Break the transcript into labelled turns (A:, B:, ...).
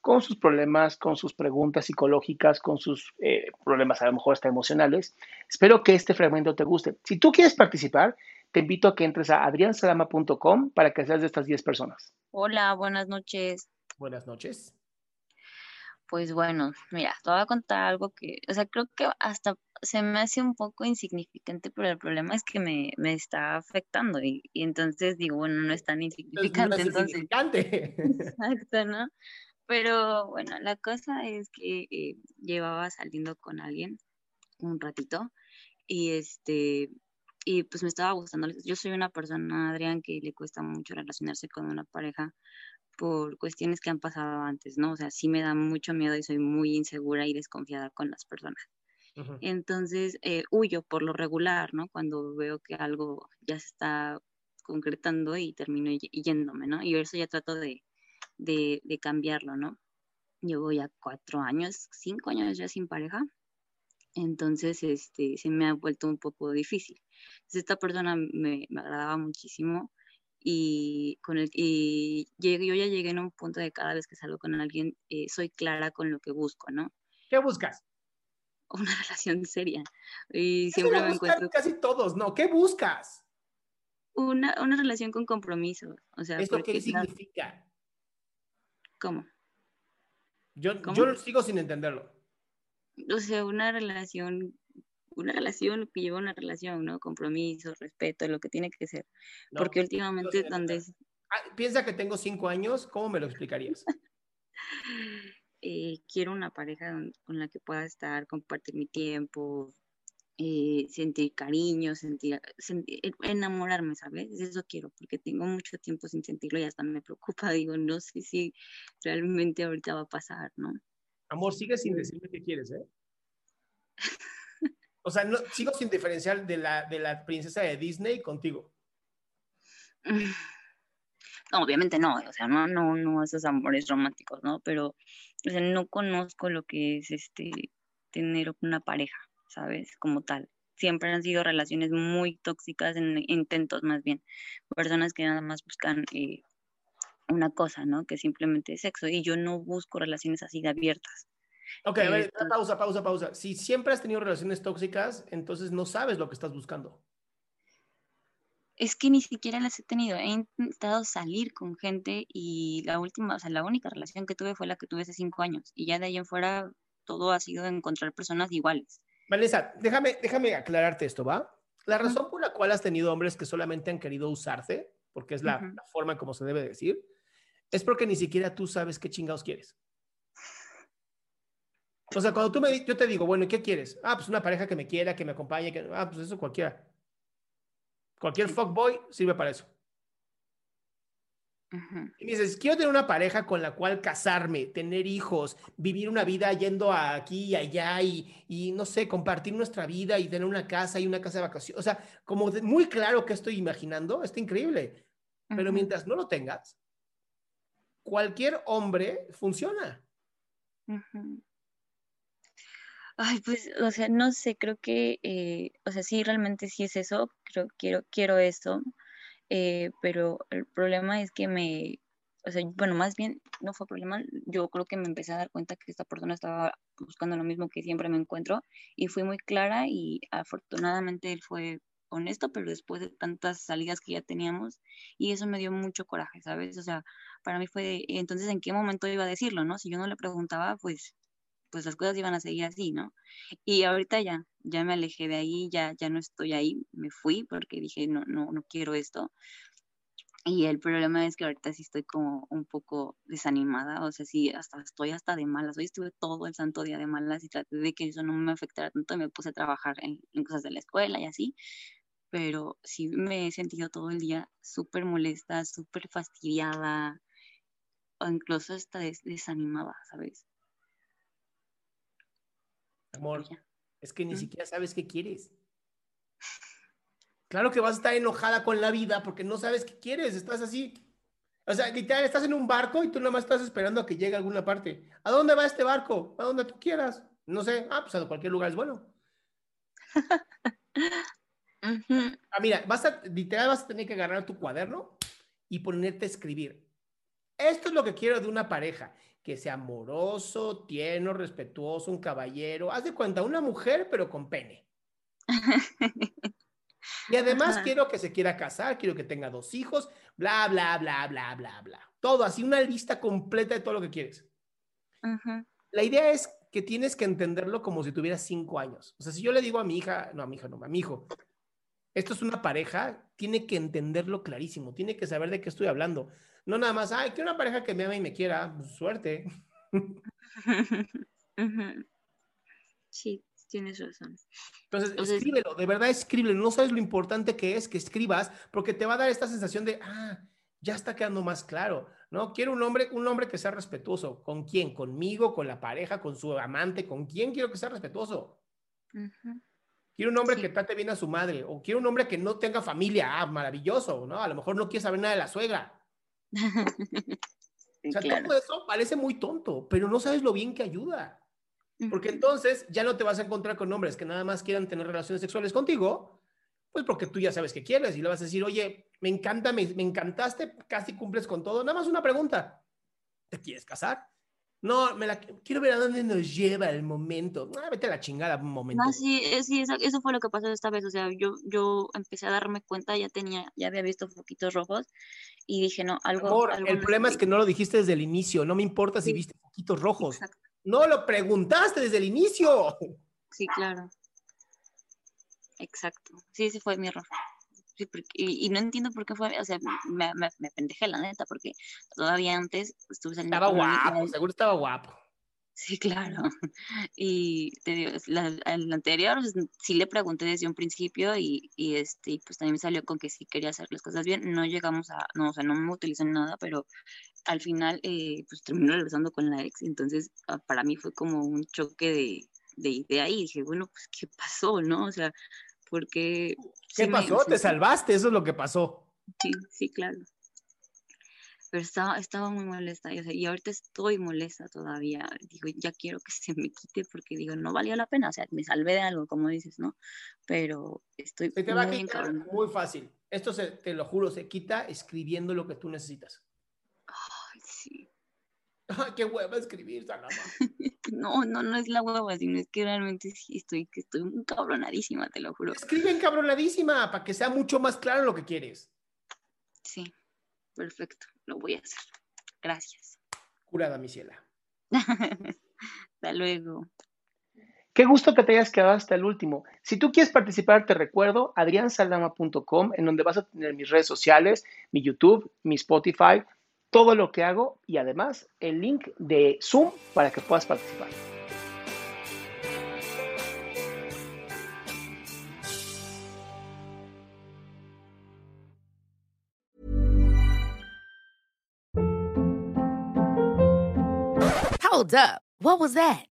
A: con sus problemas, con sus preguntas psicológicas, con sus eh, problemas a lo mejor hasta emocionales. Espero que este fragmento te guste. Si tú quieres participar, te invito a que entres a adriansalama.com para que seas de estas 10 personas.
B: Hola, buenas noches.
A: Buenas noches.
B: Pues bueno, mira, te voy a contar algo que, o sea, creo que hasta se me hace un poco insignificante, pero el problema es que me, me está afectando y, y entonces digo, bueno, no es tan insignificante.
A: No es
B: entonces,
A: insignificante.
B: exacto, ¿no? Pero bueno, la cosa es que eh, llevaba saliendo con alguien un ratito y este, y pues me estaba gustando. Yo soy una persona, Adrián, que le cuesta mucho relacionarse con una pareja por cuestiones que han pasado antes, ¿no? O sea, sí me da mucho miedo y soy muy insegura y desconfiada con las personas. Entonces, eh, huyo por lo regular, ¿no? Cuando veo que algo ya se está concretando y termino yéndome, ¿no? Y eso ya trato de, de, de cambiarlo, ¿no? Llevo ya cuatro años, cinco años ya sin pareja, entonces este, se me ha vuelto un poco difícil. Entonces, esta persona me, me agradaba muchísimo y, con el, y llegué- yo ya llegué en un punto de cada vez que salgo con alguien, eh, soy clara con lo que busco, ¿no?
A: ¿Qué buscas?
B: Una relación seria. Y
A: Eso
B: siempre me encuentro
A: casi todos, ¿no? ¿Qué buscas?
B: una, una relación con compromiso. O sea,
A: ¿Esto qué significa?
B: ¿Cómo?
A: Yo,
B: ¿Cómo?
A: yo sigo sin entenderlo.
B: O sea, una relación, una relación que lleva una relación, ¿no? Compromiso, respeto, lo que tiene que ser.
A: No,
B: Porque últimamente donde.
A: Ah, piensa que tengo cinco años, ¿cómo me lo explicarías?
B: eh, quiero una pareja con la que pueda estar, compartir mi tiempo, eh, sentir cariño, sentir, sentir- enamorarme, ¿sabes? Eso quiero, porque tengo mucho tiempo sin sentirlo y hasta me preocupa, digo, no sé si realmente ahorita va a pasar, ¿no?
A: Amor, sigue sin decirme qué quieres, ¿eh? O sea, no, sigo sin diferenciar de la, de la princesa de Disney contigo.
B: No, obviamente no, o sea, no, no, no esos amores románticos, ¿no? Pero, o sea, no conozco lo que es este tener una pareja, ¿sabes? Como tal. Siempre han sido relaciones muy tóxicas en intentos más bien. Personas que nada más buscan eh, una cosa, ¿no? Que simplemente es sexo. Y yo no busco relaciones así de abiertas.
A: Ok, a ver, pausa, pausa, pausa. Si siempre has tenido relaciones tóxicas, entonces no sabes lo que estás buscando.
B: Es que ni siquiera las he tenido. He intentado salir con gente y la última, o sea, la única relación que tuve fue la que tuve hace cinco años. Y ya de ahí en fuera todo ha sido encontrar personas iguales.
A: Vanessa, déjame, déjame aclararte esto, ¿va? La razón por la cual has tenido hombres que solamente han querido usarte, porque es la,
B: Ujú.
A: la forma en como se debe decir, es porque ni siquiera tú sabes qué chingados quieres. O sea, cuando tú me, yo te digo, bueno, ¿y ¿qué quieres? Ah, pues una pareja que me quiera, que me acompañe, que, ah, pues eso cualquiera. Cualquier fuckboy sirve para eso. Y me dices, quiero tener una pareja con la cual casarme, tener hijos, vivir una vida yendo aquí y allá y, y, no sé, compartir nuestra vida y tener una casa y una casa de vacaciones. O sea, como de- muy claro que estoy imaginando, está increíble. Pero
B: Ujú.
A: mientras no lo tengas, cualquier hombre funciona.
B: Ay, pues, o sea, no sé, creo que, eh, o sea, sí, realmente sí es eso, creo, quiero, quiero esto, eh, pero el problema es que me, o sea, bueno, más bien no fue problema, yo creo que me empecé a dar cuenta que esta persona estaba buscando lo mismo que siempre me encuentro y fui muy clara y afortunadamente él fue honesto, pero después de tantas salidas que ya teníamos y eso me dio mucho coraje, ¿sabes? O sea, para mí fue, entonces, ¿en qué momento iba a decirlo, no? Si yo no le preguntaba, pues pues las cosas iban a seguir así, ¿no? Y ahorita ya, ya me alejé de ahí, ya, ya no estoy ahí, me fui porque dije, no, no, no quiero esto. Y el problema es que ahorita sí estoy como un poco desanimada, o sea, sí, hasta estoy hasta de malas. Hoy estuve todo el santo día de malas y traté de que eso no me afectara tanto y me puse a trabajar en, cosas de la escuela y así. Pero sí me he sentido todo el día súper molesta, súper fastidiada, o incluso hasta desanimada, ¿sabes?
C: Amor, es que ni siquiera sabes qué quieres. Claro que vas a estar enojada con la vida porque no sabes qué quieres, estás así. O sea, literal, estás en un barco y tú nada más estás esperando a que llegue a alguna parte. ¿A dónde va este barco? A donde tú quieras. No sé, ah, pues a cualquier lugar es bueno. Ah, mira, vas a, literal vas a tener que agarrar tu cuaderno y ponerte a escribir. Esto es lo que quiero de una pareja que sea amoroso, tierno, respetuoso, un caballero. Haz de cuenta, una mujer, pero con pene. Y además quiero que se quiera casar, quiero que tenga dos hijos, bla, bla, bla, bla, bla, bla. Todo, así una lista completa de todo lo que quieres. La idea es que tienes que entenderlo como si tuvieras cinco años. O sea, si yo le digo a mi hija, no, a mi hija no, a mi hijo, esto es una pareja, tiene que entenderlo clarísimo, tiene que saber de qué estoy hablando. No nada más, ay, que una pareja que me ama y me quiera, pues, suerte.
B: Sí, tienes razón.
C: Entonces, escríbelo, de verdad escríbelo. No sabes lo importante que es que escribas, porque te va a dar esta sensación de, ah, ya está quedando más claro, ¿no? Quiero un hombre, un hombre que sea respetuoso. ¿Con quién? ¿Conmigo? ¿Con la pareja? ¿Con su amante? ¿Con quién quiero que sea respetuoso? Quiero un hombre que trate bien a su madre, o quiero un hombre que no tenga familia, ah, maravilloso, ¿no? A lo mejor no quiere saber nada de la suegra. o sea, todo eso parece muy tonto, pero no sabes lo bien que ayuda. Porque entonces ya no te vas a encontrar con hombres que nada más quieran tener relaciones sexuales contigo, pues porque tú ya sabes que quieres y le vas a decir, oye, me encanta, me, me encantaste, casi cumples con todo. Nada más una pregunta. ¿Te quieres casar? No, me la quiero ver a dónde nos lleva el momento. Ah, vete a la chingada un momento.
B: No, sí, eh, sí, eso, fue lo que pasó esta vez. O sea, yo, yo empecé a darme cuenta, ya tenía, ya había visto poquitos rojos y dije, no, algo.
C: el problema es que no lo dijiste desde el inicio. No me importa si viste poquitos rojos. No lo preguntaste desde el inicio.
B: Sí, claro. Exacto. Sí, ese fue mi error y, no entiendo por qué fue, o sea, me, me, me, pendejé la neta, porque todavía antes estuve
C: saliendo. Estaba guapo, seguro estaba guapo.
B: Sí, claro. Y te digo, la, el anterior pues, sí le pregunté desde un principio y, y, este, pues también me salió con que sí quería hacer las cosas bien. No llegamos a, no, o sea, no me utilizó nada, pero al final eh, pues terminó regresando con la ex. Entonces, ah, para mí fue como un choque de, de idea y dije, bueno, pues, ¿qué pasó, no? O sea, porque...
C: ¿Qué pasó? Te salvaste, eso es lo que pasó.
B: Sí, sí, claro. Pero estaba, estaba muy molesta y, ahorita estoy molesta todavía. Digo, ya quiero que se me quite porque digo, no valía la pena. O sea, me salvé de algo, como dices, ¿no? Pero estoy
C: se te va muy, a muy fácil. Esto, se, te lo juro, se quita escribiendo lo que tú necesitas. Qué hueva escribir, Salama.
B: no, no, no es la hueva, sino es que realmente sí estoy, que estoy cabronadísima, te lo juro.
C: Escribe cabronadísima para que sea mucho más claro lo que quieres.
B: Sí, perfecto, lo voy a hacer. Gracias.
C: Curada, mi ciela.
B: Hasta luego.
A: Qué gusto que te hayas quedado hasta el último. Si tú quieres participar, te recuerdo adriansaldama.com, en donde vas a tener mis redes sociales, mi YouTube, mi Spotify, todo lo que hago y además el link de Zoom para que puedas participar.
D: Hold up. What was that?